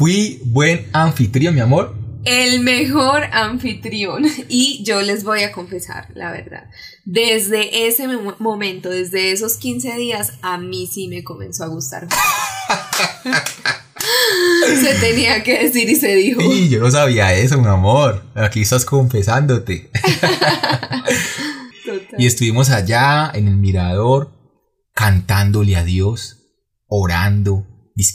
Fui buen anfitrión, mi amor. El mejor anfitrión. Y yo les voy a confesar la verdad. Desde ese momento, desde esos 15 días, a mí sí me comenzó a gustar. se tenía que decir y se dijo. Y yo no sabía eso, mi amor. Aquí estás confesándote. Y estuvimos allá en el mirador cantándole a Dios, orando,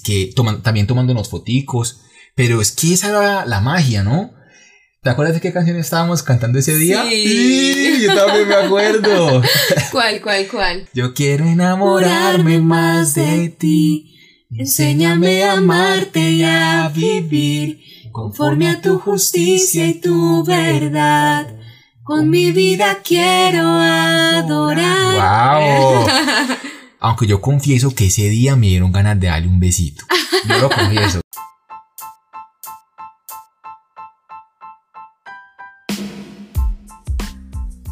que también tomándonos foticos. Pero es que esa era la magia, ¿no? ¿Te acuerdas de qué canción estábamos cantando ese día? Sí, yo también me acuerdo. ¿Cuál, cuál, cuál? Yo quiero enamorarme más de ti. Enséñame a amarte y a vivir conforme a tu justicia y tu verdad. Con mi vida quiero adorar. ¡Wow! Aunque yo confieso que ese día me dieron ganas de darle un besito. Yo lo confieso.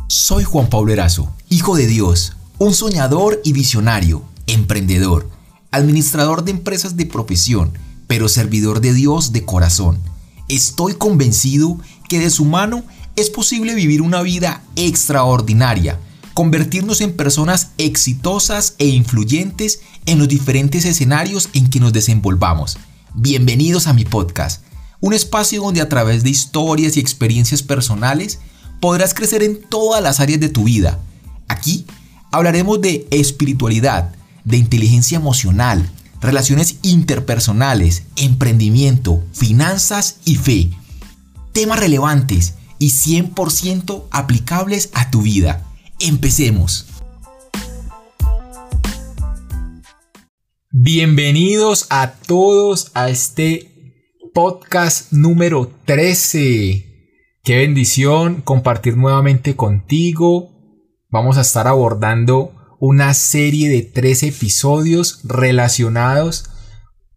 Soy Juan Pablo Erazo, hijo de Dios, un soñador y visionario, emprendedor, administrador de empresas de profesión, pero servidor de Dios de corazón. Estoy convencido que de su mano es posible vivir una vida extraordinaria, convertirnos en personas exitosas e influyentes en los diferentes escenarios en que nos desenvolvamos. Bienvenidos a mi podcast, un espacio donde a través de historias y experiencias personales podrás crecer en todas las áreas de tu vida. Aquí hablaremos de espiritualidad, de inteligencia emocional, relaciones interpersonales, emprendimiento, finanzas y fe. Temas relevantes y 100% aplicables a tu vida. Empecemos. Bienvenidos a todos a este podcast número 13. Qué bendición compartir nuevamente contigo. Vamos a estar abordando una serie de 13 episodios relacionados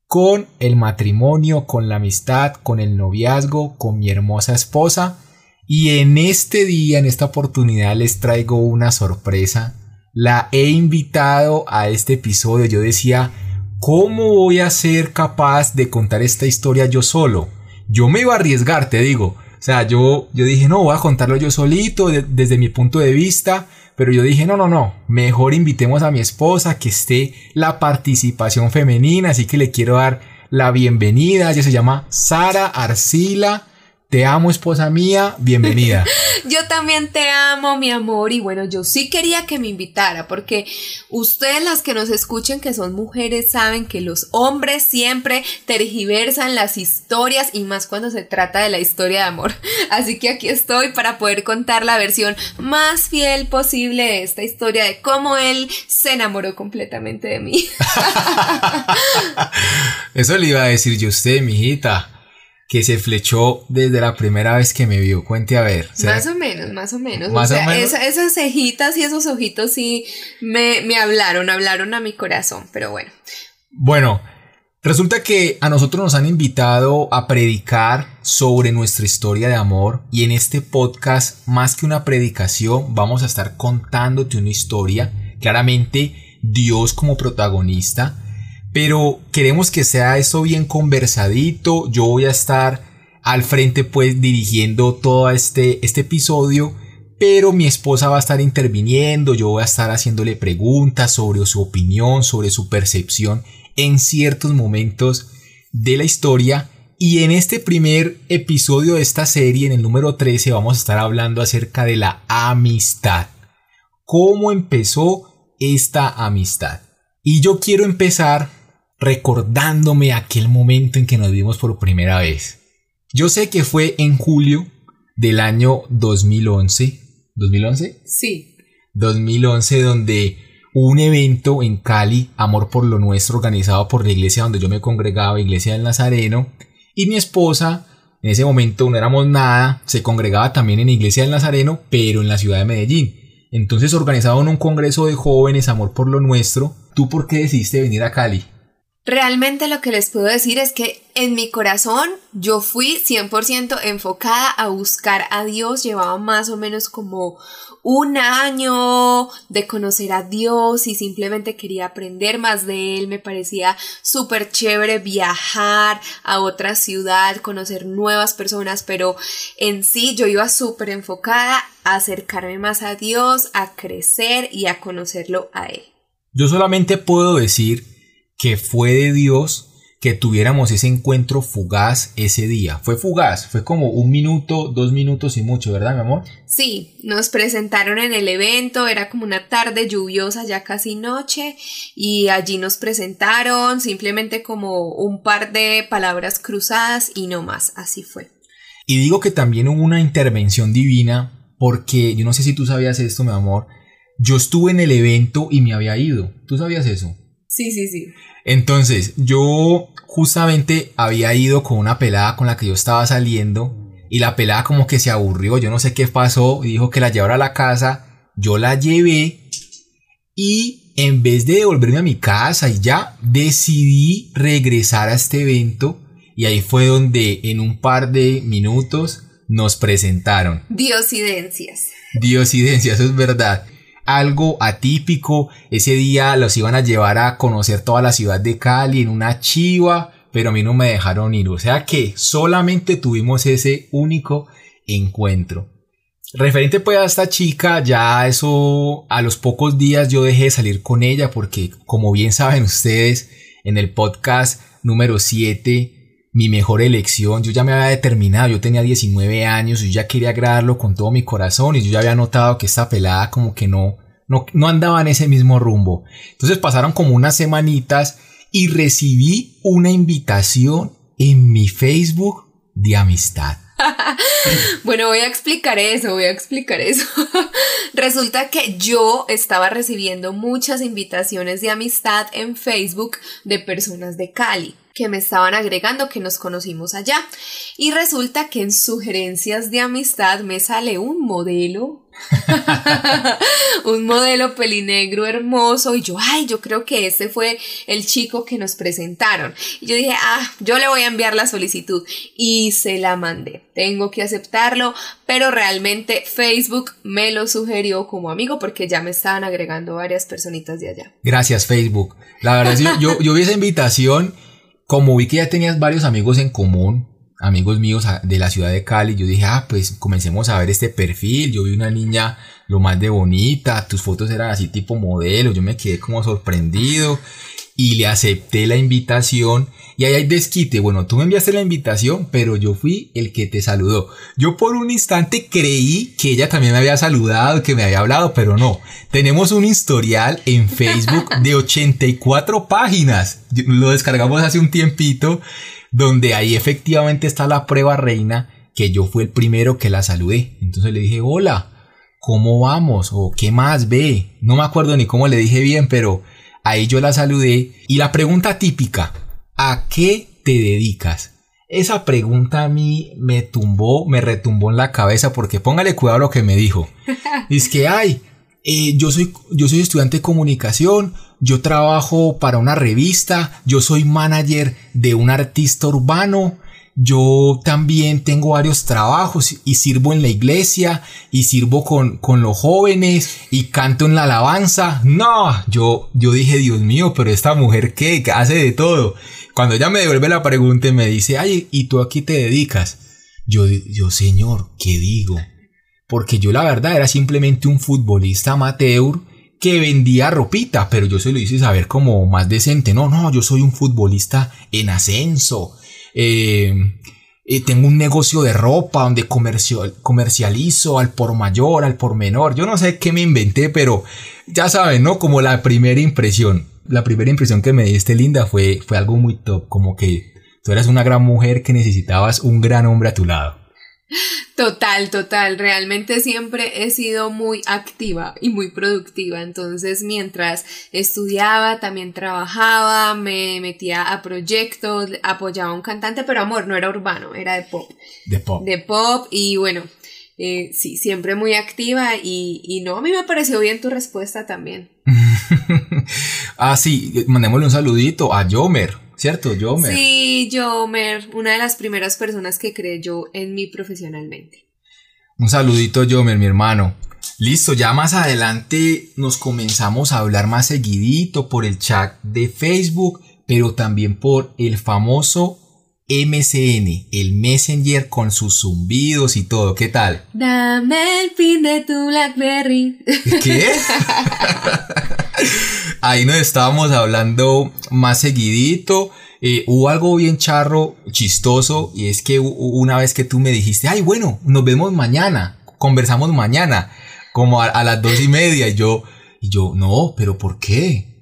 con el matrimonio, con la amistad, con el noviazgo, con mi hermosa esposa y en este día, en esta oportunidad, les traigo una sorpresa. La he invitado a este episodio. Yo decía, ¿cómo voy a ser capaz de contar esta historia yo solo? Yo me iba a arriesgar, te digo. O sea, yo, yo dije, no, voy a contarlo yo solito, desde mi punto de vista. Pero yo dije, no, no, no, mejor invitemos a mi esposa, que esté la participación femenina. Así que le quiero dar la bienvenida. Ella se llama Sara Arcila. Te amo, esposa mía, bienvenida. yo también te amo, mi amor, y bueno, yo sí quería que me invitara, porque ustedes las que nos escuchen, que son mujeres, saben que los hombres siempre tergiversan las historias y más cuando se trata de la historia de amor. Así que aquí estoy para poder contar la versión más fiel posible de esta historia de cómo él se enamoró completamente de mí. Eso le iba a decir yo a usted, mijita que se flechó desde la primera vez que me vio. Cuente a ver. Más o menos, más o menos. o sea, esas cejitas y esos ojitos sí me, me hablaron, hablaron a mi corazón, pero bueno. Bueno, resulta que a nosotros nos han invitado a predicar sobre nuestra historia de amor y en este podcast, más que una predicación, vamos a estar contándote una historia, claramente Dios como protagonista pero queremos que sea eso bien conversadito. Yo voy a estar al frente pues dirigiendo todo este, este episodio, pero mi esposa va a estar interviniendo, yo voy a estar haciéndole preguntas sobre su opinión, sobre su percepción en ciertos momentos de la historia. Y en este primer episodio de esta serie, en el número 13, vamos a estar hablando acerca de la amistad. ¿Cómo empezó esta amistad? Y yo quiero empezar recordándome aquel momento en que nos vimos por primera vez. Yo sé que fue en julio del año 2011. ¿2011? Sí. 2011 donde un evento en Cali, Amor por lo Nuestro, organizado por la iglesia donde yo me congregaba, Iglesia del Nazareno, y mi esposa, en ese momento no éramos nada, se congregaba también en Iglesia del Nazareno, pero en la ciudad de Medellín. Entonces organizaban un congreso de jóvenes, Amor por lo Nuestro. ¿Tú por qué decidiste venir a Cali? Realmente lo que les puedo decir es que en mi corazón yo fui 100% enfocada a buscar a Dios. Llevaba más o menos como un año de conocer a Dios y simplemente quería aprender más de Él. Me parecía súper chévere viajar a otra ciudad, conocer nuevas personas, pero en sí yo iba súper enfocada a acercarme más a Dios, a crecer y a conocerlo a Él. Yo solamente puedo decir que fue de Dios que tuviéramos ese encuentro fugaz ese día. Fue fugaz, fue como un minuto, dos minutos y mucho, ¿verdad, mi amor? Sí, nos presentaron en el evento, era como una tarde lluviosa, ya casi noche, y allí nos presentaron simplemente como un par de palabras cruzadas y no más, así fue. Y digo que también hubo una intervención divina, porque yo no sé si tú sabías esto, mi amor, yo estuve en el evento y me había ido. ¿Tú sabías eso? Sí, sí, sí. Entonces, yo justamente había ido con una pelada con la que yo estaba saliendo y la pelada como que se aburrió, yo no sé qué pasó, dijo que la llevara a la casa, yo la llevé y en vez de devolverme a mi casa y ya decidí regresar a este evento y ahí fue donde en un par de minutos nos presentaron. Diosidencias. Diosidencias, eso es verdad algo atípico. Ese día los iban a llevar a conocer toda la ciudad de Cali en una chiva, pero a mí no me dejaron ir. O sea que solamente tuvimos ese único encuentro. Referente pues a esta chica, ya eso a los pocos días yo dejé de salir con ella porque como bien saben ustedes en el podcast número 7 mi mejor elección, yo ya me había determinado, yo tenía 19 años, yo ya quería agradarlo con todo mi corazón y yo ya había notado que esta pelada como que no, no, no andaba en ese mismo rumbo. Entonces pasaron como unas semanitas y recibí una invitación en mi Facebook de amistad. bueno, voy a explicar eso, voy a explicar eso. Resulta que yo estaba recibiendo muchas invitaciones de amistad en Facebook de personas de Cali que me estaban agregando que nos conocimos allá. Y resulta que en sugerencias de amistad me sale un modelo, un modelo pelinegro hermoso y yo, ay, yo creo que ese fue el chico que nos presentaron. Y yo dije, ah, yo le voy a enviar la solicitud y se la mandé. Tengo que aceptarlo, pero realmente Facebook me lo sugirió como amigo porque ya me estaban agregando varias personitas de allá. Gracias Facebook. La verdad, yo, yo, yo vi esa invitación como vi que ya tenías varios amigos en común, amigos míos de la ciudad de Cali, yo dije, ah, pues comencemos a ver este perfil. Yo vi una niña lo más de bonita, tus fotos eran así tipo modelo, yo me quedé como sorprendido y le acepté la invitación y ahí hay desquite. Bueno, tú me enviaste la invitación, pero yo fui el que te saludó. Yo por un instante creí que ella también me había saludado, que me había hablado, pero no. Tenemos un historial en Facebook de 84 páginas. Lo descargamos hace un tiempito, donde ahí efectivamente está la prueba reina que yo fui el primero que la saludé. Entonces le dije, hola, ¿cómo vamos? O ¿qué más ve? No me acuerdo ni cómo le dije bien, pero ahí yo la saludé. Y la pregunta típica, ¿A qué te dedicas? Esa pregunta a mí me tumbó, me retumbó en la cabeza porque póngale cuidado a lo que me dijo. Es que, ay, eh, yo, soy, yo soy estudiante de comunicación, yo trabajo para una revista, yo soy manager de un artista urbano, yo también tengo varios trabajos y sirvo en la iglesia y sirvo con, con los jóvenes y canto en la alabanza. No, yo, yo dije, Dios mío, pero esta mujer qué, hace de todo. Cuando ella me devuelve la pregunta y me dice, ay, ¿y tú aquí te dedicas? Yo, yo, señor, ¿qué digo? Porque yo la verdad era simplemente un futbolista amateur que vendía ropita, pero yo se lo hice saber como más decente. No, no, yo soy un futbolista en ascenso. Eh, eh, tengo un negocio de ropa donde comercializo al por mayor, al por menor. Yo no sé qué me inventé, pero ya saben, ¿no? Como la primera impresión la primera impresión que me diste, Linda, fue, fue algo muy top, como que tú eras una gran mujer que necesitabas un gran hombre a tu lado. Total, total. Realmente siempre he sido muy activa y muy productiva. Entonces, mientras estudiaba, también trabajaba, me metía a proyectos, apoyaba a un cantante, pero amor, no era urbano, era de pop. De pop. De pop y bueno, eh, sí, siempre muy activa y, y no, a mí me pareció bien tu respuesta también. Ah, sí, mandémosle un saludito a Yomer, ¿cierto? Yomer. Sí, Yomer, una de las primeras personas que creyó en mí profesionalmente. Un saludito, Yomer, mi hermano. Listo, ya más adelante nos comenzamos a hablar más seguidito por el chat de Facebook, pero también por el famoso MCN, el Messenger con sus zumbidos y todo. ¿Qué tal? Dame el pin de tu Blackberry. ¿Qué? Ahí nos estábamos hablando más seguidito. Eh, hubo algo bien charro, chistoso, y es que una vez que tú me dijiste, ay, bueno, nos vemos mañana, conversamos mañana, como a, a las dos y media, y yo, y yo, no, pero ¿por qué?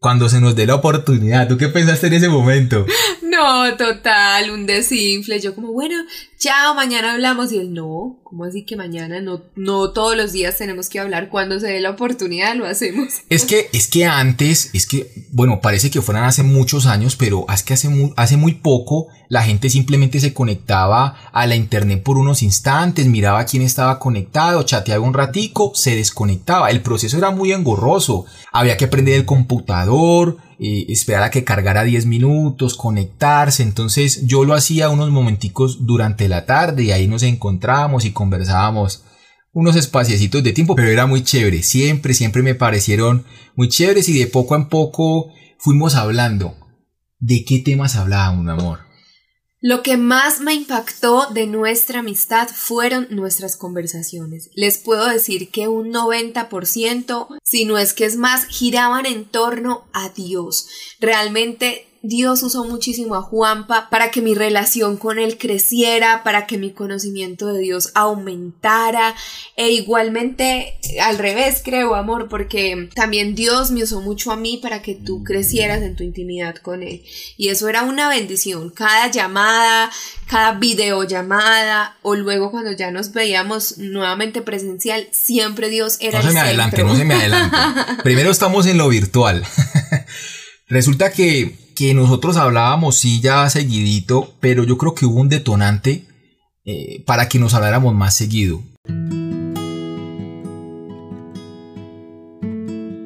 cuando se nos dé la oportunidad. ¿Tú qué pensaste en ese momento? No, total, un desinfle. Yo como, bueno, chao, mañana hablamos. Y él, no, ¿cómo así que mañana? No, no todos los días tenemos que hablar. Cuando se dé la oportunidad lo hacemos. Es que, es que antes, es que, bueno, parece que fueran hace muchos años, pero es que hace muy, hace muy poco la gente simplemente se conectaba a la internet por unos instantes, miraba quién estaba conectado, chateaba un ratico, se desconectaba. El proceso era muy engorroso. Había que prender el computador, eh, esperar a que cargara 10 minutos, conectarse. Entonces yo lo hacía unos momenticos durante la tarde y ahí nos encontrábamos y conversábamos unos espaciecitos de tiempo, pero era muy chévere. Siempre, siempre me parecieron muy chéveres y de poco en poco fuimos hablando. ¿De qué temas hablábamos, amor? Lo que más me impactó de nuestra amistad fueron nuestras conversaciones. Les puedo decir que un 90%, si no es que es más, giraban en torno a Dios. Realmente Dios usó muchísimo a Juanpa para que mi relación con él creciera, para que mi conocimiento de Dios aumentara. E igualmente al revés creo amor porque también Dios me usó mucho a mí para que tú crecieras en tu intimidad con él. Y eso era una bendición. Cada llamada cada videollamada o luego cuando ya nos veíamos nuevamente presencial siempre Dios era no se me adelante no se me adelante. Primero estamos en lo virtual. Resulta que que nosotros hablábamos sí ya seguidito, pero yo creo que hubo un detonante eh, para que nos habláramos más seguido.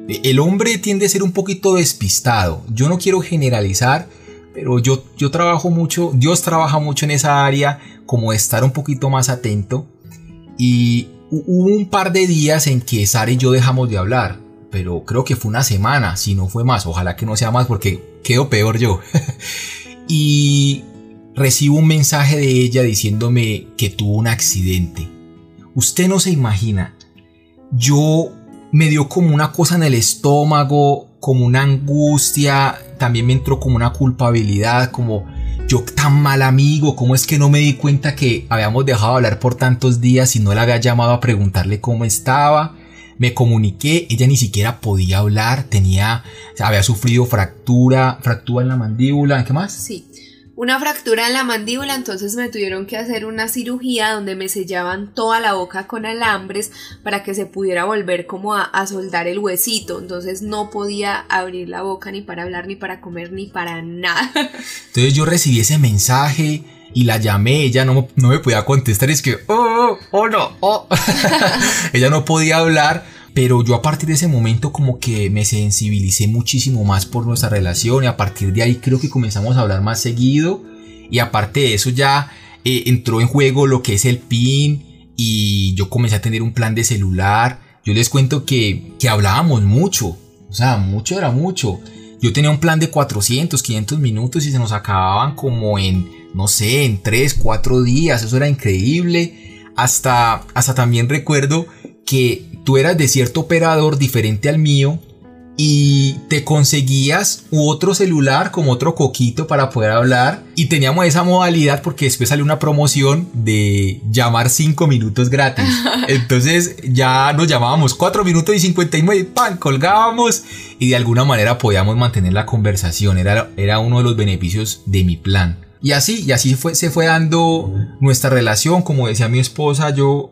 El hombre tiende a ser un poquito despistado. Yo no quiero generalizar, pero yo, yo trabajo mucho, Dios trabaja mucho en esa área, como estar un poquito más atento. Y hubo un par de días en que Sara y yo dejamos de hablar pero creo que fue una semana, si no fue más, ojalá que no sea más porque quedo peor yo. y recibo un mensaje de ella diciéndome que tuvo un accidente. Usted no se imagina, yo me dio como una cosa en el estómago, como una angustia, también me entró como una culpabilidad, como yo tan mal amigo, ¿cómo es que no me di cuenta que habíamos dejado de hablar por tantos días y no la había llamado a preguntarle cómo estaba? Me comuniqué, ella ni siquiera podía hablar, tenía, había sufrido fractura, fractura en la mandíbula, ¿qué más? Sí, una fractura en la mandíbula, entonces me tuvieron que hacer una cirugía donde me sellaban toda la boca con alambres para que se pudiera volver como a, a, soldar el huesito, entonces no podía abrir la boca ni para hablar, ni para comer, ni para nada. Entonces yo recibí ese mensaje y la llamé, ella no, no me podía contestar, es que, oh, oh, no, oh. ella no podía hablar, pero yo a partir de ese momento como que me sensibilicé muchísimo más por nuestra relación y a partir de ahí creo que comenzamos a hablar más seguido y aparte de eso ya eh, entró en juego lo que es el PIN y yo comencé a tener un plan de celular, yo les cuento que, que hablábamos mucho, o sea, mucho era mucho. Yo tenía un plan de 400, 500 minutos y se nos acababan como en no sé, en 3, 4 días, eso era increíble. Hasta, hasta también recuerdo que tú eras de cierto operador diferente al mío y te conseguías otro celular como otro coquito para poder hablar. Y teníamos esa modalidad porque después salió una promoción de llamar 5 minutos gratis. Entonces ya nos llamábamos 4 minutos y 59 pan colgábamos y de alguna manera podíamos mantener la conversación. Era, era uno de los beneficios de mi plan y así, y así fue, se fue dando nuestra relación, como decía mi esposa, yo,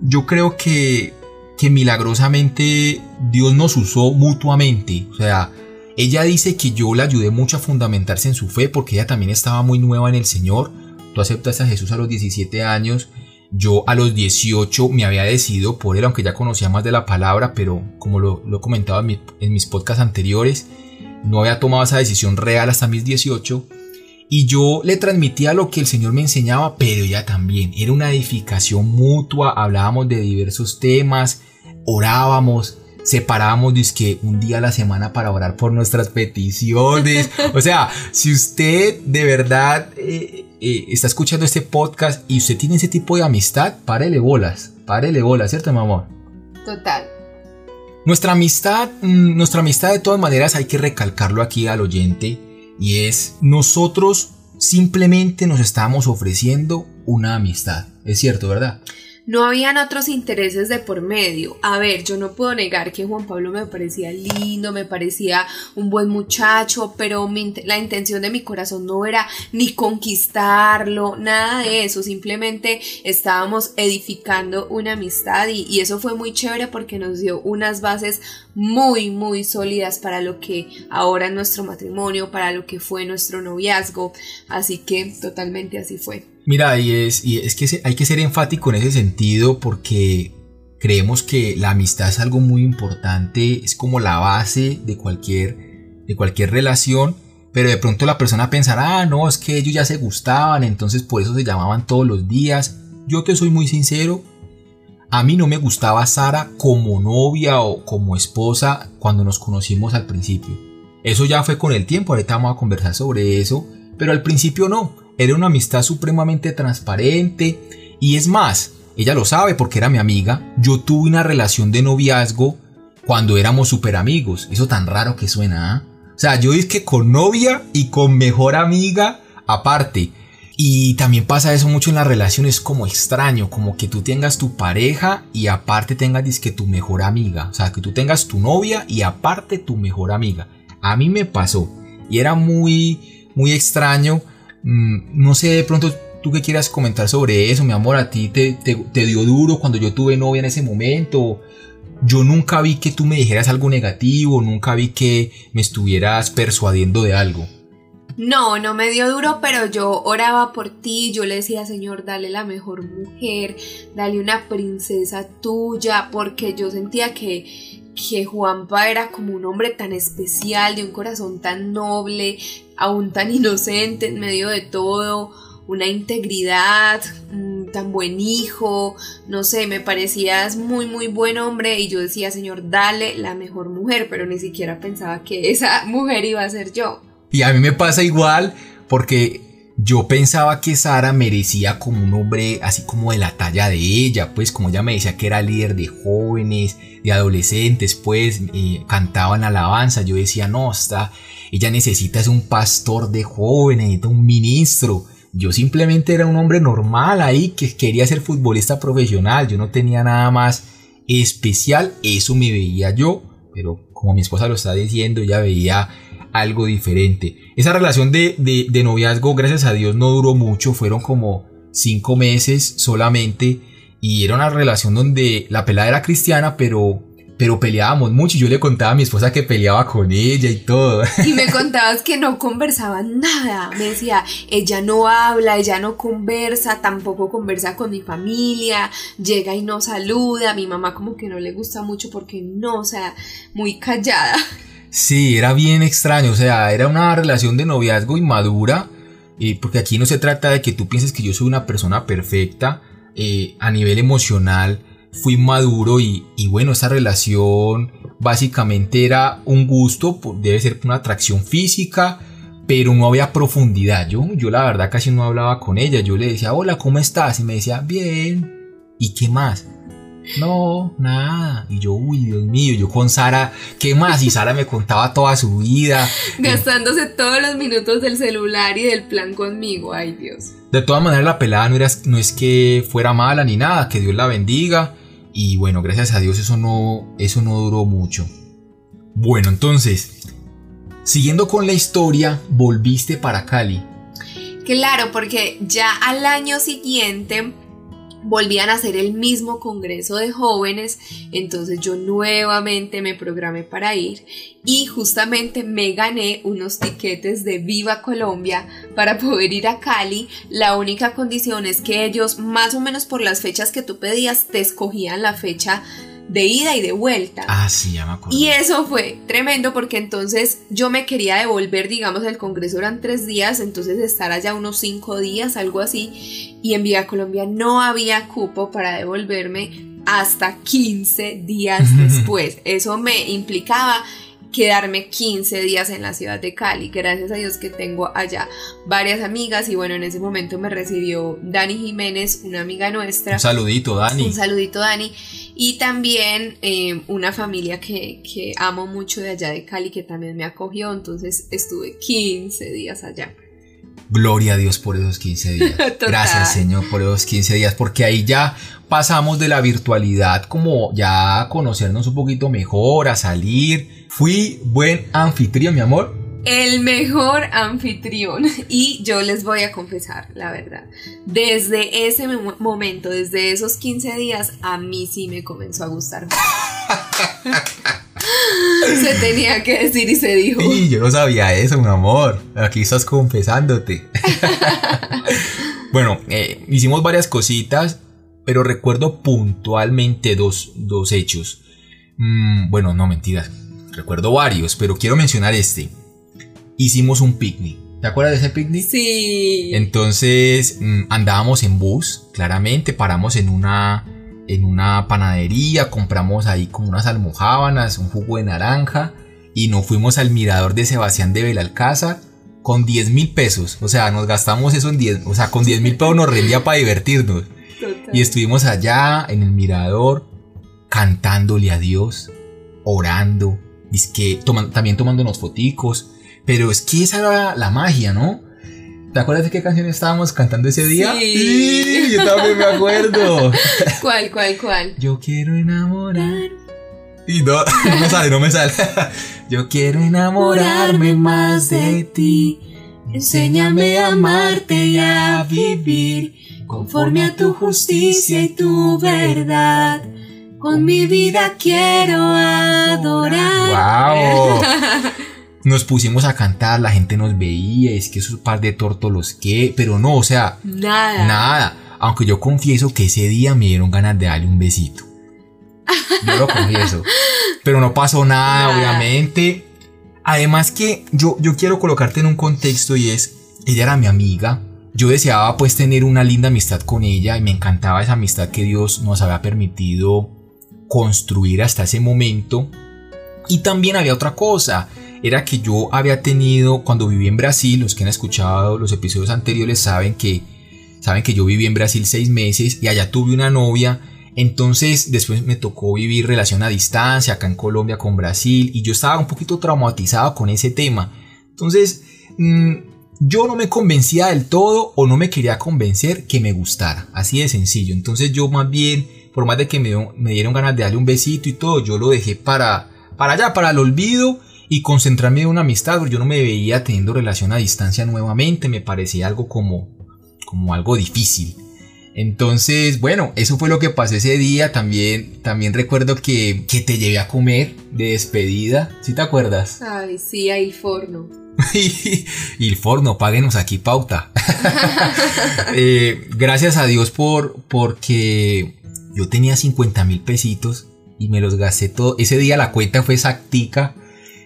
yo creo que, que milagrosamente Dios nos usó mutuamente, o sea, ella dice que yo la ayudé mucho a fundamentarse en su fe porque ella también estaba muy nueva en el Señor, tú aceptaste a Jesús a los 17 años, Yo a los 18 me había decidido por él, aunque ya conocía más de la palabra, pero como lo, he comentado en, en mis podcasts anteriores, no había tomado esa decisión real hasta mis 18 y yo le transmitía lo que el Señor me enseñaba, pero ella también. Era una edificación mutua, hablábamos de diversos temas, orábamos, separábamos que un día a la semana para orar por nuestras peticiones. O sea, si usted de verdad eh, eh, está escuchando este podcast y usted tiene ese tipo de amistad, párele bolas, párele bolas, ¿cierto, mi amor? Total. Nuestra amistad, mm, nuestra amistad de todas maneras hay que recalcarlo aquí al oyente y es nosotros simplemente nos estamos ofreciendo una amistad. Es cierto, ¿verdad? No habían otros intereses de por medio. A ver, yo no puedo negar que Juan Pablo me parecía lindo, me parecía un buen muchacho, pero la intención de mi corazón no era ni conquistarlo, nada de eso. Simplemente estábamos edificando una amistad y, y eso fue muy chévere porque nos dio unas bases muy, muy sólidas para lo que ahora es nuestro matrimonio, para lo que fue nuestro noviazgo. Así que totalmente así fue. Mira, y es, y es que hay que ser enfático en ese sentido porque creemos que la amistad es algo muy importante, es como la base de cualquier, de cualquier relación, pero de pronto la persona pensará, ah, no, es que ellos ya se gustaban, entonces por eso se llamaban todos los días. Yo te soy muy sincero, a mí no me gustaba Sara como novia o como esposa cuando nos conocimos al principio. Eso ya fue con el tiempo, ahorita vamos a conversar sobre eso, pero al principio no. Era una amistad supremamente transparente y es más, ella lo sabe porque era mi amiga, yo tuve una relación de noviazgo cuando éramos súper amigos, eso tan raro que suena, ¿ah? O sea, yo dije que con novia y con mejor amiga aparte. Y también pasa eso mucho en las relaciones como extraño, como que tú tengas tu pareja y aparte tengas que tu mejor amiga. O sea, que tú tengas tu novia y aparte tu mejor amiga. A mí me pasó y era muy, muy extraño Mm, no sé, de pronto tú qué quieras comentar sobre eso, mi amor, a ti te, te, dio duro cuando yo tuve novia en ese momento. Yo nunca vi que tú me dijeras algo negativo, nunca vi que me estuvieras persuadiendo de algo. No, no me dio duro, pero yo oraba por ti, yo le decía, Señor, dale la mejor mujer, dale una princesa tuya, porque yo sentía que, que Juanpa era como un hombre tan especial, de un corazón tan noble, aún tan inocente en medio de todo, una integridad, tan buen hijo, no sé, me parecías muy muy buen hombre y yo decía, Señor, dale la mejor mujer, pero ni siquiera pensaba que esa mujer iba a ser yo. Y a mí me pasa igual porque yo pensaba que Sara merecía como un hombre así como de la talla de ella, pues como ella me decía que era líder de jóvenes, de adolescentes, pues cantaban alabanza, yo decía, no, está, ella necesita es un pastor de jóvenes, necesita un ministro. Yo simplemente era un hombre normal ahí que quería ser futbolista profesional, yo no tenía nada más especial, eso me veía yo, pero como mi esposa lo está diciendo, ella veía algo diferente. Esa relación de, de, noviazgo, gracias a Dios, no duró mucho, fueron como cinco meses solamente. Y era una relación donde la pelada era cristiana, pero, pero peleábamos mucho. Y yo le contaba a mi esposa que peleaba con ella y todo. Y me contabas que no conversaban nada. Me decía, ella no habla, ella no conversa, tampoco conversa con mi familia, llega y no saluda. A mi mamá como que no le gusta mucho porque no, o sea, muy callada. Sí, era bien extraño, o sea, era una relación de noviazgo inmadura, eh, porque aquí no se trata de que tú pienses que yo soy una persona perfecta, eh, a nivel emocional fui maduro y, bueno, esa relación básicamente era un gusto, debe ser una atracción física, pero no había profundidad. Yo, yo la verdad casi no hablaba con ella, yo le decía, hola, ¿cómo estás? Y me decía, bien, ¿y qué más? No, nada. Y yo, uy, Dios mío, yo con Sara, ¿qué más? Y Sara me contaba toda su vida. Gastándose todos los minutos del celular y del plan conmigo, ay Dios. De todas maneras, la pelada no, era, no es que fuera mala ni nada, que Dios la bendiga. Y bueno, gracias a Dios eso no, eso no duró mucho. Bueno, entonces, siguiendo con la historia, volviste para Cali. Claro, porque ya al año siguiente volvían a hacer el mismo congreso de jóvenes, entonces yo nuevamente me programé para ir y justamente me gané unos tiquetes de Viva Colombia para poder ir a Cali. La única condición es que ellos más o menos por las fechas que tú pedías te escogían la fecha de ida y de vuelta. Ah, sí, ya me acuerdo. Y eso fue tremendo porque entonces yo me quería devolver, digamos, el congreso eran tres días, entonces estar allá unos cinco días, algo así. Y en Vía Colombia no había cupo para devolverme hasta 15 días después. Eso me implicaba quedarme 15 días en la ciudad de Cali. Gracias a Dios que tengo allá varias amigas y bueno, en ese momento me recibió Dani Jiménez, una amiga nuestra. Un saludito, Dani. Un saludito, Dani. Y también eh, una familia que, que amo mucho de allá de Cali que también me acogió, entonces estuve 15 días allá. Gloria a Dios por esos 15 días. Gracias Señor por esos 15 días, porque ahí ya pasamos de la virtualidad como ya a conocernos un poquito mejor, a salir. Fui buen anfitrión, mi amor. El mejor anfitrión. Y yo les voy a confesar, la verdad. Desde ese momento, desde esos 15 días, a mí sí me comenzó a gustar. se tenía que decir y se dijo. Y yo no sabía eso, mi amor. Aquí estás confesándote. bueno, eh, hicimos varias cositas, pero recuerdo puntualmente dos, dos hechos. Mm, bueno, no mentiras. Recuerdo varios, pero quiero mencionar este. Hicimos un picnic. ¿Te acuerdas de ese picnic? Sí. Entonces mm, andábamos en bus, claramente, paramos en una en una panadería, compramos ahí como unas almohábanas, un jugo de naranja y nos fuimos al mirador de Sebastián de Belalcázar con 10 mil pesos. O sea, nos gastamos eso en 10, o sea, con 10 mil pesos nos rendía para divertirnos. Y estuvimos allá en el mirador cantándole a Dios, orando, que también tomándonos foticos. Pero es que esa era la magia, ¿no? ¿Te acuerdas de qué canción estábamos cantando ese día? Sí, yo también me acuerdo. ¿Cuál, cuál, cuál? Yo quiero enamorar. Y no, no me sale, no me sale. Yo quiero enamorarme más de ti. Enséñame a amarte y a vivir conforme a tu justicia y tu verdad. Con mi vida quiero adorar. ¡Wow! nos pusimos a cantar, la gente nos veía, es que esos par de tórtolos que, pero no, o sea, nada. Nada. Aunque yo confieso que ese día me dieron ganas de darle un besito. Yo lo confieso. Pero no pasó nada, obviamente. Además que yo, yo quiero colocarte en un contexto y es, ella era mi amiga. Yo deseaba pues tener una linda amistad con ella y me encantaba esa amistad que Dios nos había permitido construir hasta ese momento. Y también había otra cosa, era que yo había tenido, cuando viví en Brasil, los que han escuchado los episodios anteriores saben que, saben que yo viví en Brasil seis meses y allá tuve una novia. Entonces después me tocó vivir relación a distancia acá en Colombia con Brasil y yo estaba un poquito traumatizado con ese tema. Entonces mm, yo no me convencía del todo o no me quería convencer que me gustara. Así de sencillo. Entonces yo más bien, por más de que me, me dieron ganas de darle un besito y todo, yo lo dejé para, para allá, para el olvido y concentrarme en una amistad, porque yo no me veía teniendo relación a distancia nuevamente, me parecía algo como, como algo difícil. Entonces, bueno, eso fue lo que pasó ese día. También, también recuerdo que, que te llevé a comer de despedida. ¿Sí te acuerdas? Ay, sí, ahí forno. y el forno, páguenos aquí pauta. Eh, gracias a Dios por porque yo tenía 50 mil pesitos y me los gasté todo. Ese día la cuenta fue exactica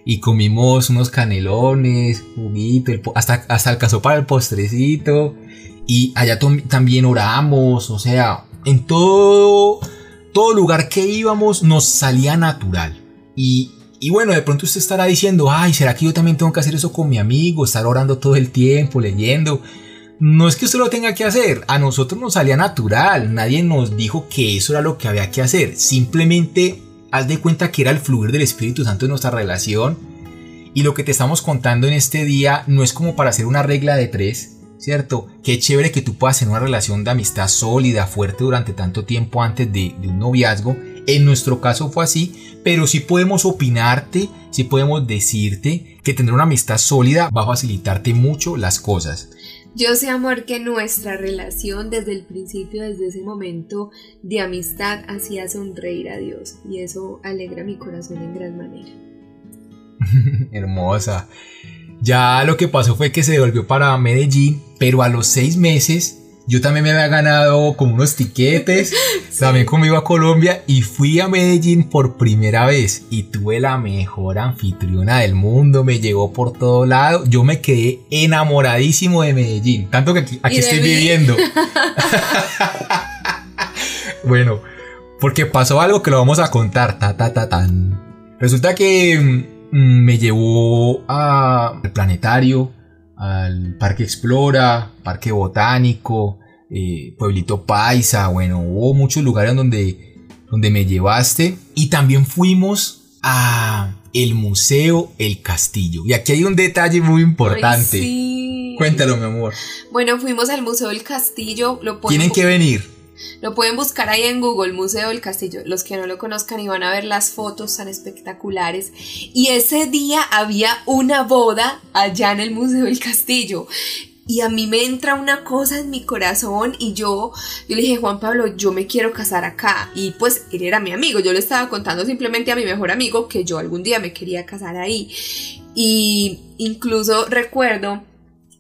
y comimos unos canelones, juguito, hasta, hasta alcanzó para el postrecito. Y allá también oramos, o sea, en todo, todo lugar que íbamos nos salía natural. Y, y bueno, de pronto usted estará diciendo, ay, ¿será que yo también tengo que hacer eso con mi amigo? Estar orando todo el tiempo, leyendo. No es que usted lo tenga que hacer, a nosotros nos salía natural, nadie nos dijo que eso era lo que había que hacer, simplemente haz de cuenta que era el fluir del Espíritu Santo en nuestra relación. Y lo que te estamos contando en este día no es como para hacer una regla de tres, ¿cierto? Qué chévere que tú puedas tener una relación de amistad sólida, fuerte durante tanto tiempo antes de, un noviazgo. En nuestro caso fue así, pero sí podemos opinarte, sí podemos decirte que tener una amistad sólida va a facilitarte mucho las cosas. Yo sé, amor, que nuestra relación desde el principio, desde ese momento de amistad, hacía sonreír a Dios y eso alegra mi corazón en gran manera. Hermosa. Ya lo que pasó fue que se devolvió para Medellín, pero a los seis meses yo también me había ganado como unos tiquetes, también como iba a Colombia y fui a Medellín por primera vez y tuve la mejor anfitriona del mundo, me llegó por todo lado, yo me quedé enamoradísimo de Medellín, tanto que aquí, estoy viviendo. bueno, porque pasó algo que lo vamos a contar, ta ta ta tan. Resulta que mm, me llevó al planetario al Parque Explora, Parque Botánico, eh, Pueblito Paisa, bueno, hubo muchos lugares donde, donde me llevaste y también fuimos a el Museo El Castillo. Y aquí hay un detalle muy importante. Cuéntalo, mi amor. Bueno, fuimos al Museo del Castillo. Lo Tienen que venir. Lo pueden buscar ahí en Google, Museo del Castillo. Los que no lo conozcan y van a ver las fotos tan espectaculares. Y ese día había una boda allá en el Museo del Castillo. Y a mí me entra una cosa en mi corazón y yo, yo le dije, Juan Pablo, yo me quiero casar acá. Y pues él era mi amigo, yo le estaba contando simplemente a mi mejor amigo que yo algún día me quería casar ahí. Y incluso recuerdo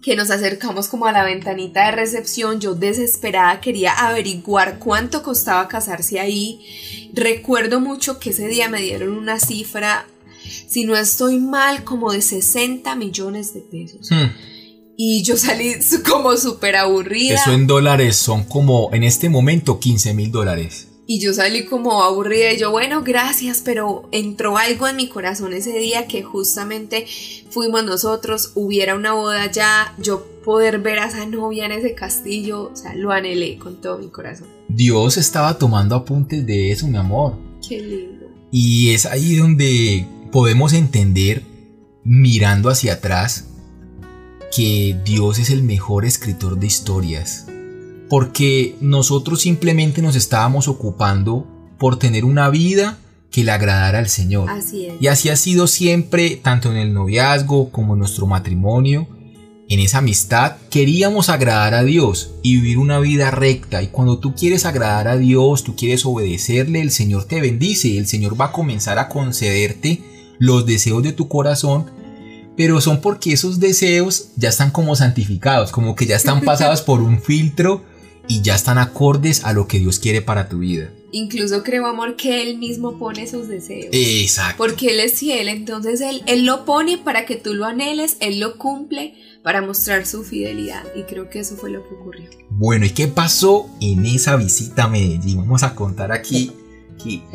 que nos acercamos como a la ventanita de recepción, yo desesperada quería averiguar cuánto costaba casarse ahí. Recuerdo mucho que ese día me dieron una cifra, si no estoy mal, como de 60 millones de pesos. Hmm. Y yo salí como súper aburrida. Eso en dólares son como en este momento 15 mil dólares. Y yo salí como aburrida y yo, bueno, gracias, pero entró algo en mi corazón ese día que justamente fuimos nosotros, hubiera una boda ya, yo poder ver a esa novia en ese castillo, o sea, lo anhelé con todo mi corazón. Dios estaba tomando apuntes de eso, mi amor. Qué lindo. Y es ahí donde podemos entender, mirando hacia atrás, que Dios es el mejor escritor de historias porque nosotros simplemente nos estábamos ocupando por tener una vida que le agradara al Señor. Así es. Y así ha sido siempre, tanto en el noviazgo como en nuestro matrimonio, en esa amistad, queríamos agradar a Dios y vivir una vida recta. Y cuando tú quieres agradar a Dios, tú quieres obedecerle, el Señor te bendice, el Señor va a comenzar a concederte los deseos de tu corazón pero son porque esos deseos ya están como santificados, como que ya están pasados por un filtro y ya están acordes a lo que Dios quiere para tu vida. Incluso creo, amor, que Él mismo pone esos deseos. Exacto. Porque Él es fiel, entonces Él, él lo pone para que tú lo anheles, Él lo cumple para mostrar su fidelidad. Y creo que eso fue lo que ocurrió. Bueno, ¿y qué pasó en esa visita a Medellín? Vamos a contar aquí,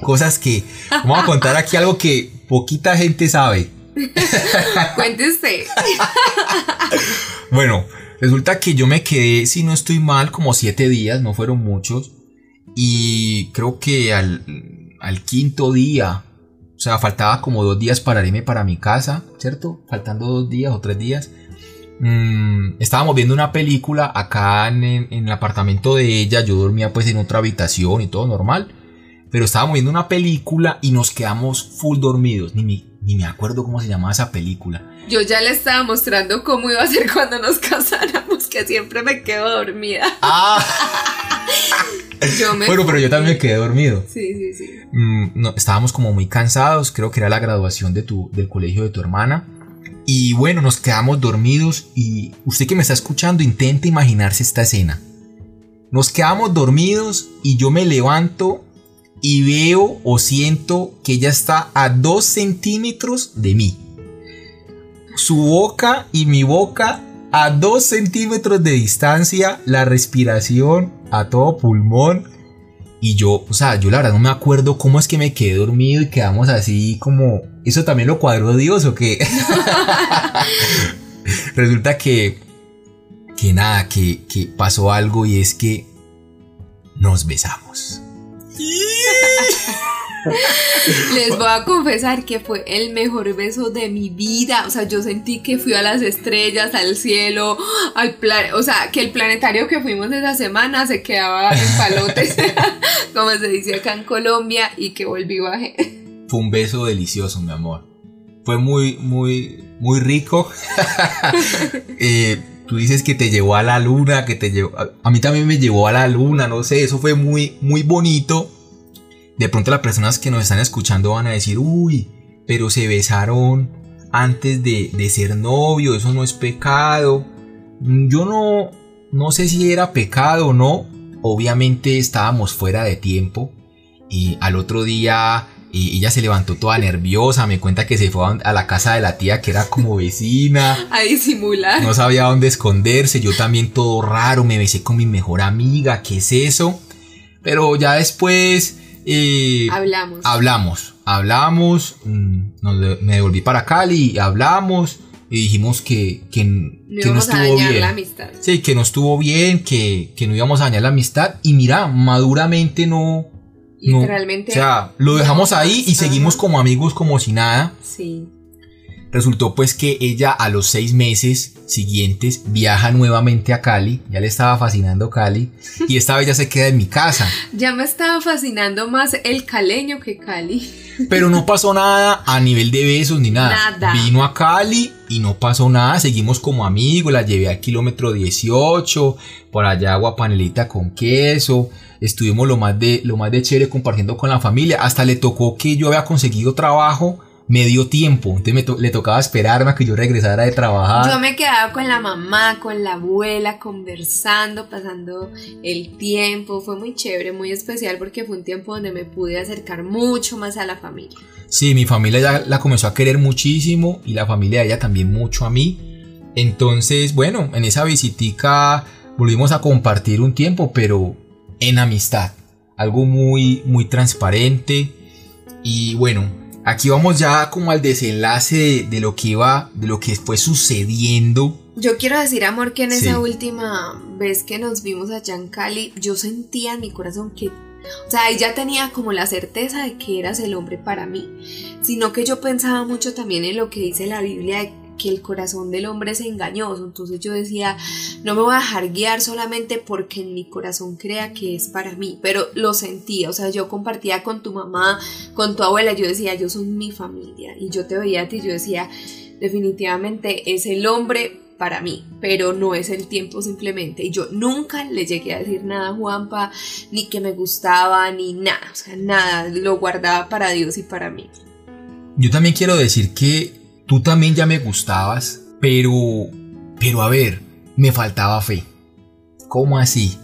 cosas que... Vamos a contar aquí algo que poquita gente sabe. Cuéntese. bueno, Resulta que yo me quedé, si no estoy mal, como siete días, no fueron muchos. Y creo que al, quinto día, o sea, faltaba como dos días para irme para mi casa, ¿cierto? Faltando dos días o tres días. Mm, estábamos viendo una película acá en, el apartamento de ella. Yo dormía pues en otra habitación y todo normal. Pero estábamos viendo una película y nos quedamos full dormidos. Ni, ni me acuerdo cómo se llamaba esa película. Yo ya le estaba mostrando cómo iba a ser cuando nos casáramos, que siempre me quedo dormida. Ah. bueno, pero yo también me quedé dormido. Sí, sí, sí. Mm, no, estábamos como muy cansados, creo que era la graduación de tu, del colegio de tu hermana. Y bueno, nos quedamos dormidos y usted que me está escuchando intente imaginarse esta escena. Nos quedamos dormidos y yo me levanto y veo o siento que ella está a dos centímetros de mí su boca y mi boca a dos centímetros de distancia, la respiración a todo pulmón. Y yo, o sea, yo la verdad no me acuerdo cómo es que me quedé dormido y quedamos así como... ¿Eso también lo cuadró Dios o qué? Resulta que... Que nada, que, que pasó algo y es que nos besamos. Les voy a confesar que fue el mejor beso de mi vida. O sea, yo sentí que fui a las estrellas, al cielo, al plan, o sea, que el planetario que fuimos esa semana se quedaba en palotes, como se dice acá en Colombia, y que volví bajé. Fue un beso delicioso, mi amor. Fue muy, muy, muy rico. Eh, tú dices que te llevó a la luna, que te llevó, a, mí también me llevó a la luna, no sé, eso fue muy, muy bonito. De pronto las personas que nos están escuchando van a decir, uy, pero se besaron antes de, de ser novio, eso no es pecado. Yo no, no sé si era pecado o no, obviamente estábamos fuera de tiempo y al otro día y ella se levantó toda nerviosa, me cuenta que se fue a la casa de la tía que era como vecina. a disimular. No sabía dónde esconderse, yo también todo raro, me besé con mi mejor amiga, ¿qué es eso? Pero ya después... Eh, hablamos. Hablamos, hablamos, mm, me devolví para Cali, hablamos y dijimos que, que, no, estuvo bien. La amistad. Sí, que no estuvo bien, que, que no íbamos a dañar la amistad y mira, maduramente no Literalmente. o sea, lo dejamos ahí y seguimos como amigos como si nada. Sí. Resultó pues que ella a los seis meses siguientes viaja nuevamente a Cali, ya le estaba fascinando Cali, y esta vez ya se queda en mi casa. Ya me estaba fascinando más el caleño que Cali. Pero no pasó nada a nivel de besos ni nada. Nada. Vino a Cali y no pasó nada, seguimos como amigos, la llevé al kilómetro 18, por allá agua panelita con queso, estuvimos lo más de, lo más de chévere compartiendo con la familia, hasta le tocó que yo había conseguido trabajo me dio tiempo, entonces me le tocaba esperarme a que yo regresara de trabajar. Yo me quedaba con la mamá, con la abuela, conversando, pasando el tiempo, fue muy chévere, muy especial porque fue un tiempo donde me pude acercar mucho más a la familia. Sí, mi familia ya la comenzó a querer muchísimo y la familia de ella también mucho a mí. Entonces, bueno, en esa visitica volvimos a compartir un tiempo, pero en amistad, algo muy, muy transparente. Y bueno, Aquí vamos ya como al desenlace de, lo que iba, de lo que fue sucediendo. Yo quiero decir, amor, que en esa última vez que nos vimos allá en Cali, yo sentía en mi corazón que o sea, ya tenía como la certeza de que eras el hombre para mí, sino que yo pensaba mucho también en lo que dice la Biblia de que el corazón del hombre es engañoso. Entonces yo decía, no me voy a dejar guiar solamente porque en mi corazón crea que es para mí, pero lo sentía, o sea, yo compartía con tu mamá, con tu abuela, yo decía, yo soy mi familia y yo te veía a ti, yo decía, definitivamente es el hombre para mí, pero no es el tiempo simplemente. Y yo nunca le llegué a decir nada a Juanpa, ni que me gustaba, ni nada, o sea, nada, lo guardaba para Dios y para mí. Yo también quiero decir que Tú también ya me gustabas, pero... Pero a ver, me faltaba fe. ¿Cómo así?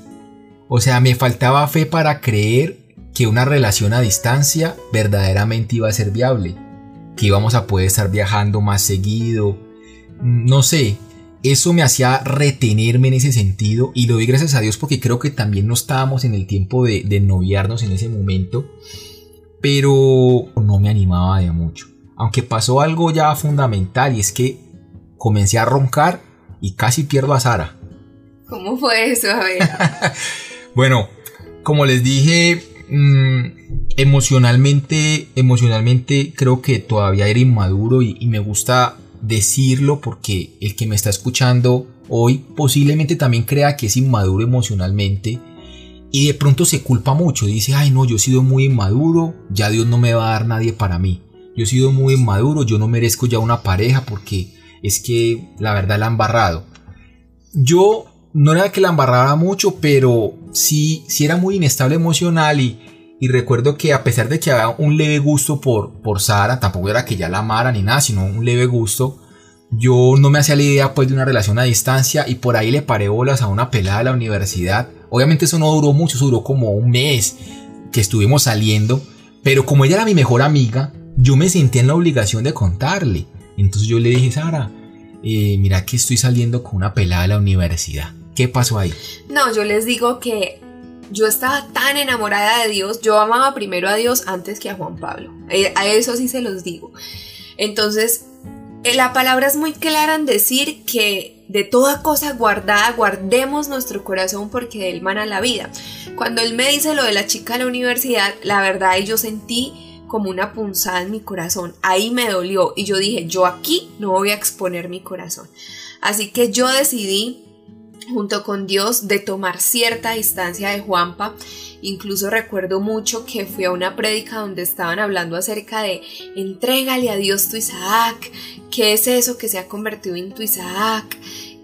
O sea, me faltaba fe para creer que una relación a distancia verdaderamente iba a ser viable. Que íbamos a poder estar viajando más seguido. No sé, eso me hacía retenerme en ese sentido y lo doy gracias a Dios porque creo que también no estábamos en el tiempo de, de noviarnos en ese momento. Pero no me animaba de mucho. Aunque pasó algo ya fundamental y es que comencé a roncar y casi pierdo a Sara. ¿Cómo fue eso? A ver. bueno, como les dije, mm, emocionalmente, emocionalmente creo que todavía era inmaduro y, y me gusta decirlo porque el que me está escuchando hoy posiblemente también crea que es inmaduro emocionalmente y de pronto se culpa mucho, dice, ay no, yo he sido muy inmaduro, ya Dios no me va a dar nadie para mí yo he sido muy maduro, yo no merezco ya una pareja porque es que la verdad la han barrado. Yo no era que la embarrara mucho, pero sí, sí era muy inestable emocional y, y recuerdo que a pesar de que había un leve gusto por, por Sara, tampoco era que ya la amara ni nada, sino un leve gusto, yo no me hacía la idea pues de una relación a distancia y por ahí le paré bolas a una pelada de la universidad. Obviamente eso no duró mucho, eso duró como un mes que estuvimos saliendo, pero como ella era mi mejor amiga, yo me sentí en la obligación de contarle. Entonces yo le dije, Sara, eh, mira que estoy saliendo con una pelada de la universidad. ¿Qué pasó ahí? No, yo les digo que yo estaba tan enamorada de Dios, yo amaba primero a Dios antes que a Juan Pablo. Eh, a eso sí se los digo. Entonces, eh, la palabra es muy clara en decir que de toda cosa guardada guardemos nuestro corazón porque de él mana la vida. Cuando él me dice lo de la chica de la universidad, la verdad yo sentí como una punzada en mi corazón. Ahí me dolió y yo dije, yo aquí no voy a exponer mi corazón. Así que yo decidí, junto con Dios, de tomar cierta distancia de Juanpa. Incluso recuerdo mucho que fui a una prédica donde estaban hablando acerca de entrégale a Dios tu Isaac, ¿qué es eso que se ha convertido en tu Isaac?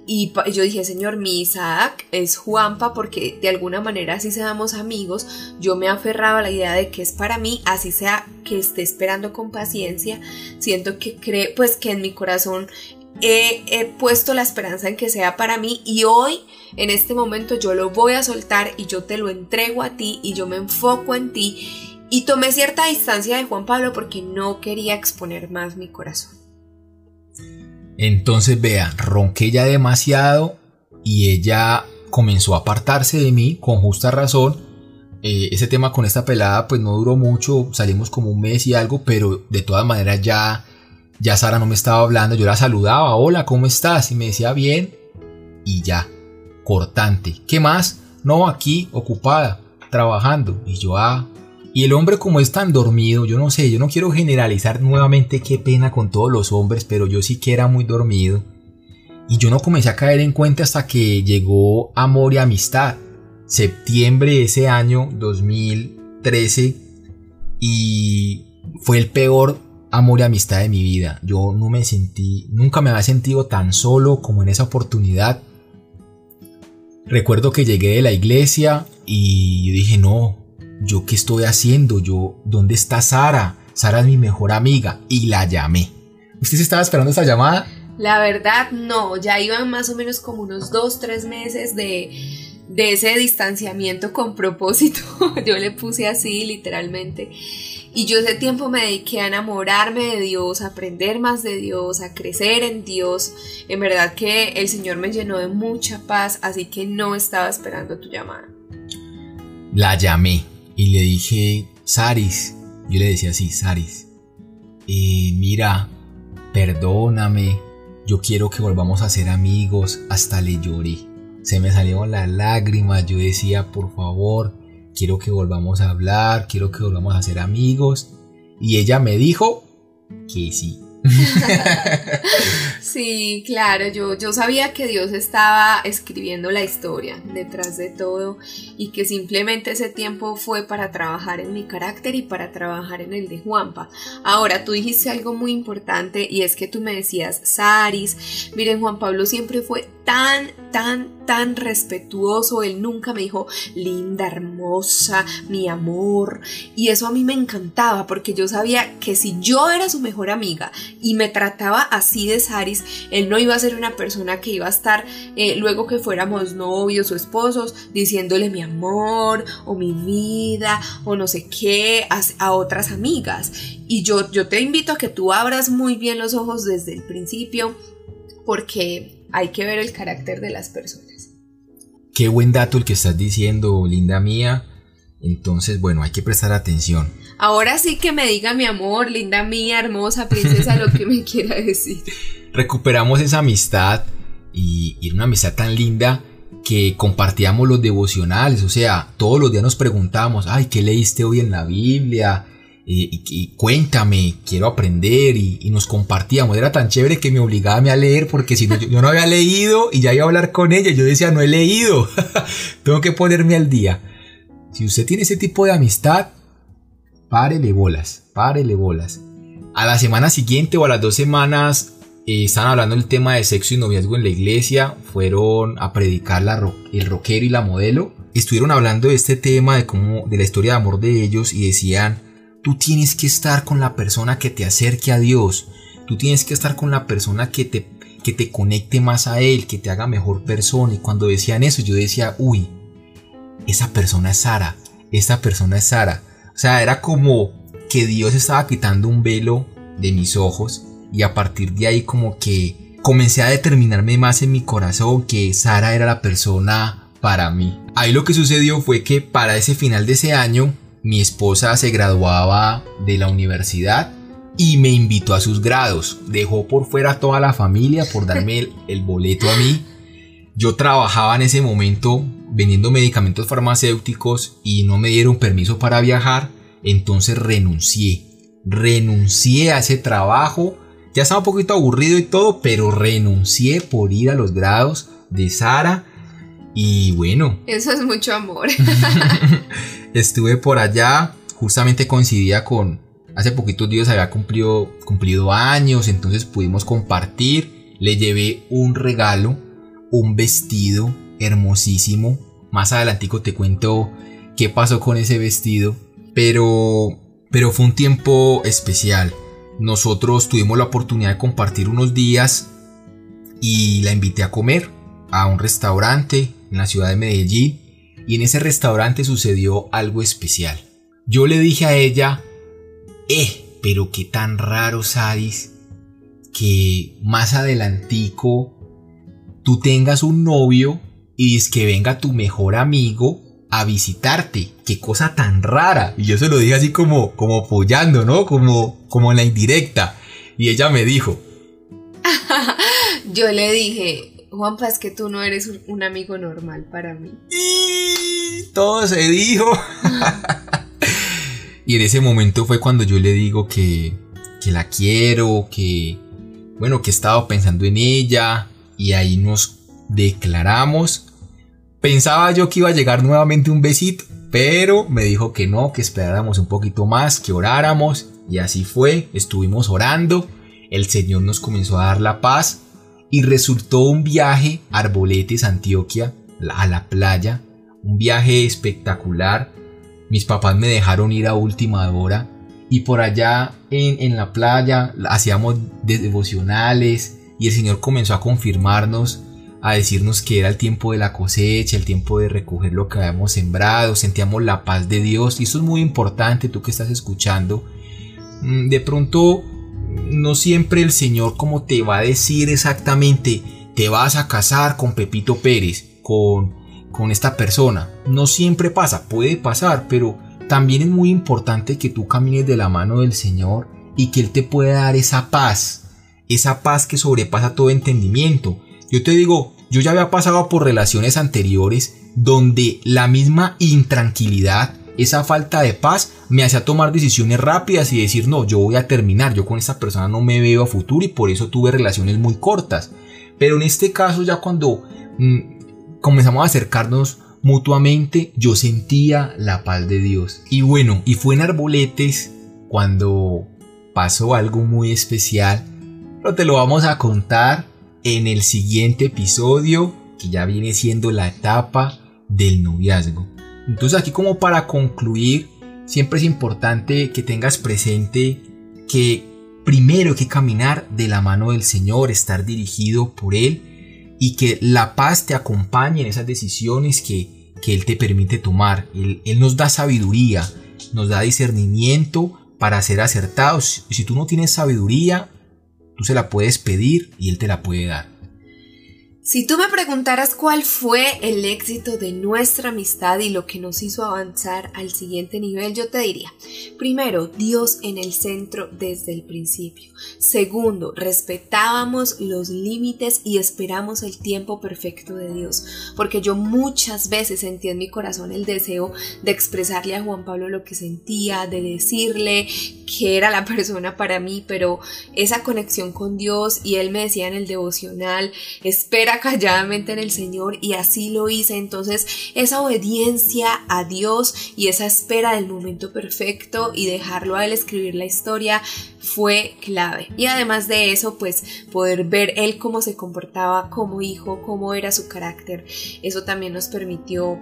Y yo dije, señor, mi Isaac es Juanpa porque de alguna manera así seamos amigos. Yo me aferraba a la idea de que es para mí, así sea que esté esperando con paciencia. Siento que cree, pues que en mi corazón he, he, puesto la esperanza en que sea para mí y hoy, en este momento, yo lo voy a soltar y yo te lo entrego a ti y yo me enfoco en ti. Y tomé cierta distancia de Juan Pablo porque no quería exponer más mi corazón. Entonces, vea, ronqué ya demasiado y ella comenzó a apartarse de mí con justa razón. Eh, ese tema con esta pelada pues no duró mucho, salimos como un mes y algo, pero de todas maneras ya, ya Sara no me estaba hablando, yo la saludaba, hola, ¿cómo estás? Y me decía bien y ya, cortante. ¿Qué más? No, aquí, ocupada, trabajando. Y yo, ah, y el hombre como es tan dormido, yo no sé, yo no quiero generalizar nuevamente qué pena con todos los hombres, pero yo sí que era muy dormido. Y yo no comencé a caer en cuenta hasta que llegó Amor y Amistad, septiembre de ese año 2013, y fue el peor amor y amistad de mi vida. Yo no me sentí, nunca me había sentido tan solo como en esa oportunidad. Recuerdo que llegué de la iglesia y dije, no, ¿yo qué estoy haciendo? Yo, ¿dónde está Sara? Sara es mi mejor amiga y la llamé. ¿Usted se estaba esperando esa llamada? La verdad, no, ya iban más o menos como unos dos, tres meses de, de ese distanciamiento con propósito. Yo le puse así, literalmente. Y yo ese tiempo me dediqué a enamorarme de Dios, a aprender más de Dios, a crecer en Dios. En verdad que el Señor me llenó de mucha paz, así que no estaba esperando tu llamada. La llamé y le dije, Saris, yo le decía así, Saris, mira, perdóname, yo quiero que volvamos a ser amigos, hasta le lloré. Se me salieron las lágrimas, yo decía, por favor, quiero que volvamos a hablar, quiero que volvamos a ser amigos. Y ella me dijo que sí. sí, claro, yo, yo sabía que Dios estaba escribiendo la historia detrás de todo y que simplemente ese tiempo fue para trabajar en mi carácter y para trabajar en el de Juanpa. Ahora, tú dijiste algo muy importante y es que tú me decías, Saris, miren, Juan Pablo siempre fue tan, tan, tan respetuoso. Él nunca me dijo, linda, hermosa, mi amor. Y eso a mí me encantaba porque yo sabía que si yo era su mejor amiga y me trataba así de Saris, él no iba a ser una persona que iba a estar eh, luego que fuéramos novios o esposos diciéndole mi amor o mi vida o no sé qué a, a otras amigas. Y yo, yo te invito a que tú abras muy bien los ojos desde el principio porque hay que ver el carácter de las personas. Qué buen dato el que estás diciendo, linda mía. Entonces, bueno, hay que prestar atención. Ahora sí que me diga mi amor, linda mía, hermosa princesa, lo que me quiera decir. Recuperamos esa amistad y, y una amistad tan linda que compartíamos los devocionales, o sea, todos los días nos preguntábamos, ay, ¿qué leíste hoy en la Biblia? y, cuéntame, quiero aprender y, nos compartíamos. Era tan chévere que me obligaba a leer porque si no, yo, no había leído y ya iba a hablar con ella, yo decía, no he leído, tengo que ponerme al día. Si usted tiene ese tipo de amistad, párele bolas, párele bolas. A la semana siguiente o a las dos semanas eh, estaban hablando del tema de sexo y noviazgo en la iglesia, fueron a predicar la el rockero y la modelo. Estuvieron hablando de este tema, de cómo, de la historia de amor de ellos y decían, Tú tienes que estar con la persona que te acerque a Dios. Tú tienes que estar con la persona que te, que te conecte más a Él, que te haga mejor persona. Y cuando decían eso, yo decía, uy, esa persona es Sara. Esa persona es Sara. O sea, era como que Dios estaba quitando un velo de mis ojos. Y a partir de ahí como que comencé a determinarme más en mi corazón que Sara era la persona para mí. Ahí lo que sucedió fue que para ese final de ese año mi esposa se graduaba de la universidad y me invitó a sus grados. Dejó por fuera toda la familia por darme el, boleto a mí. Yo trabajaba en ese momento vendiendo medicamentos farmacéuticos y no me dieron permiso para viajar, entonces renuncié. Renuncié a ese trabajo. Ya estaba un poquito aburrido y todo, pero renuncié por ir a los grados de Sara. Y bueno. Eso es mucho amor. estuve por allá, justamente coincidía con, hace poquitos días había cumplido, cumplido años, entonces pudimos compartir, le llevé un regalo, un vestido hermosísimo. Más adelantico te cuento qué pasó con ese vestido. Pero, pero fue un tiempo especial. Nosotros tuvimos la oportunidad de compartir unos días y la invité a comer a un restaurante en la ciudad de Medellín y en ese restaurante sucedió algo especial. Yo le dije a ella, eh, pero qué tan raro, Sadis, que más adelantico tú tengas un novio y es que venga tu mejor amigo a visitarte. Qué cosa tan rara. Y yo se lo dije así como, como apoyando, ¿no? Como, como en la indirecta. Y ella me dijo. yo le dije, Juanpa, es que tú no eres un, amigo normal para mí. Y todo se dijo. y en ese momento fue cuando yo le digo que, que la quiero, que, bueno, que he estado pensando en ella. Y ahí nos declaramos Pensaba yo que iba a llegar nuevamente un besito, pero me dijo que no, que esperáramos un poquito más, que oráramos, y así fue, estuvimos orando, el Señor nos comenzó a dar la paz, y resultó un viaje Arboletes, Antioquia, a la playa, un viaje espectacular. Mis papás me dejaron ir a última hora y por allá en, en la playa hacíamos devocionales y el Señor comenzó a confirmarnos a decirnos que era el tiempo de la cosecha, el tiempo de recoger lo que habíamos sembrado, sentíamos la paz de Dios y eso es muy importante, tú que estás escuchando. Mm, de pronto, no siempre el Señor como te va a decir exactamente, te vas a casar con Pepito Pérez, con, con esta persona. No siempre pasa, puede pasar, pero también es muy importante que tú camines de la mano del Señor y que Él te pueda dar esa paz, esa paz que sobrepasa todo entendimiento. Yo te digo, yo ya había pasado por relaciones anteriores donde la misma intranquilidad, esa falta de paz, me hacía tomar decisiones rápidas y decir, no, yo voy a terminar, yo con esta persona no me veo a futuro y por eso tuve relaciones muy cortas. Pero en este caso ya cuando mm, comenzamos a acercarnos mutuamente, yo sentía la paz de Dios. Y bueno, y fue en Arboletes cuando pasó algo muy especial, pero te lo vamos a contar en el siguiente episodio, que ya viene siendo la etapa del noviazgo. Entonces aquí como para concluir, siempre es importante que tengas presente que primero hay que caminar de la mano del Señor, estar dirigido por Él y que la paz te acompañe en esas decisiones que, que Él te permite tomar. Él, Él, nos da sabiduría, nos da discernimiento para ser acertados. Si tú no tienes sabiduría, Tú se la puedes pedir y Él te la puede dar. Si tú me preguntaras cuál fue el éxito de nuestra amistad y lo que nos hizo avanzar al siguiente nivel, yo te diría, primero, Dios en el centro desde el principio. Segundo, respetábamos los límites y esperamos el tiempo perfecto de Dios, porque yo muchas veces sentí en mi corazón el deseo de expresarle a Juan Pablo lo que sentía, de decirle que era la persona para mí, pero esa conexión con Dios y él me decía en el devocional, espera calladamente en el Señor y así lo hice. Entonces esa obediencia a Dios y esa espera del momento perfecto y dejarlo a Él escribir la historia fue clave. Y además de eso, pues poder ver Él cómo se comportaba como hijo, cómo era su carácter, eso también nos permitió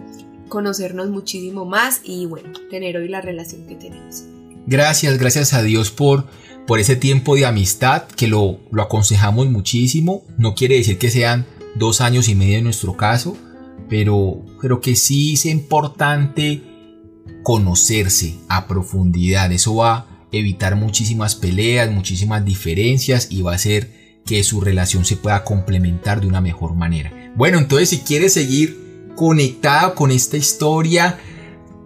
conocernos muchísimo más y bueno, tener hoy la relación que tenemos. Gracias, gracias a Dios por por ese tiempo de amistad que lo, lo aconsejamos muchísimo. No quiere decir que sean dos años y medio en nuestro caso, pero creo que sí es importante conocerse a profundidad. Eso va a evitar muchísimas peleas, muchísimas diferencias y va a hacer que su relación se pueda complementar de una mejor manera. Bueno, entonces si quieres seguir conectado con esta historia,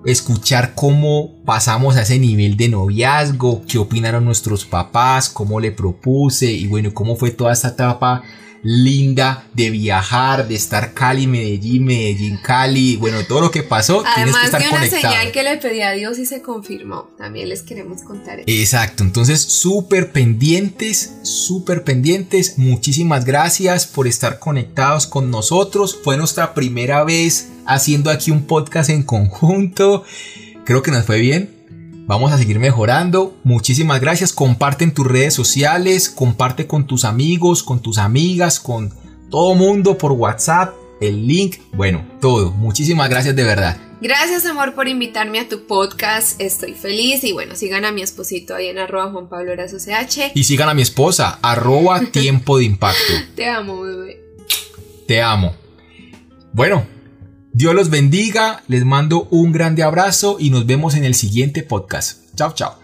escuchar cómo pasamos a ese nivel de noviazgo, qué opinaron nuestros papás, cómo le propuse y bueno, cómo fue toda esta etapa linda de viajar, de estar Cali, Medellín, Medellín, Cali, bueno, todo lo que pasó, tienes que estar de una señal que le pedí a Dios y se confirmó. También les queremos contar eso. Exacto, entonces súper pendientes, súper pendientes. Muchísimas gracias por estar conectados con nosotros. Fue nuestra primera vez haciendo aquí un podcast en conjunto. Creo que nos fue bien. Vamos a seguir mejorando. Muchísimas gracias. Comparte en tus redes sociales, comparte con tus amigos, con tus amigas, con todo mundo por WhatsApp, el link, bueno, todo. Muchísimas gracias de verdad. Gracias amor por invitarme a tu podcast, estoy feliz y bueno, sigan a mi esposito ahí en arroba Juan Pablo CH. Y sigan a mi esposa, arroba tiempo de impacto. Te amo, bebé. Te amo. Bueno, Dios los bendiga, les mando un grande abrazo y nos vemos en el siguiente podcast. Chao, chao.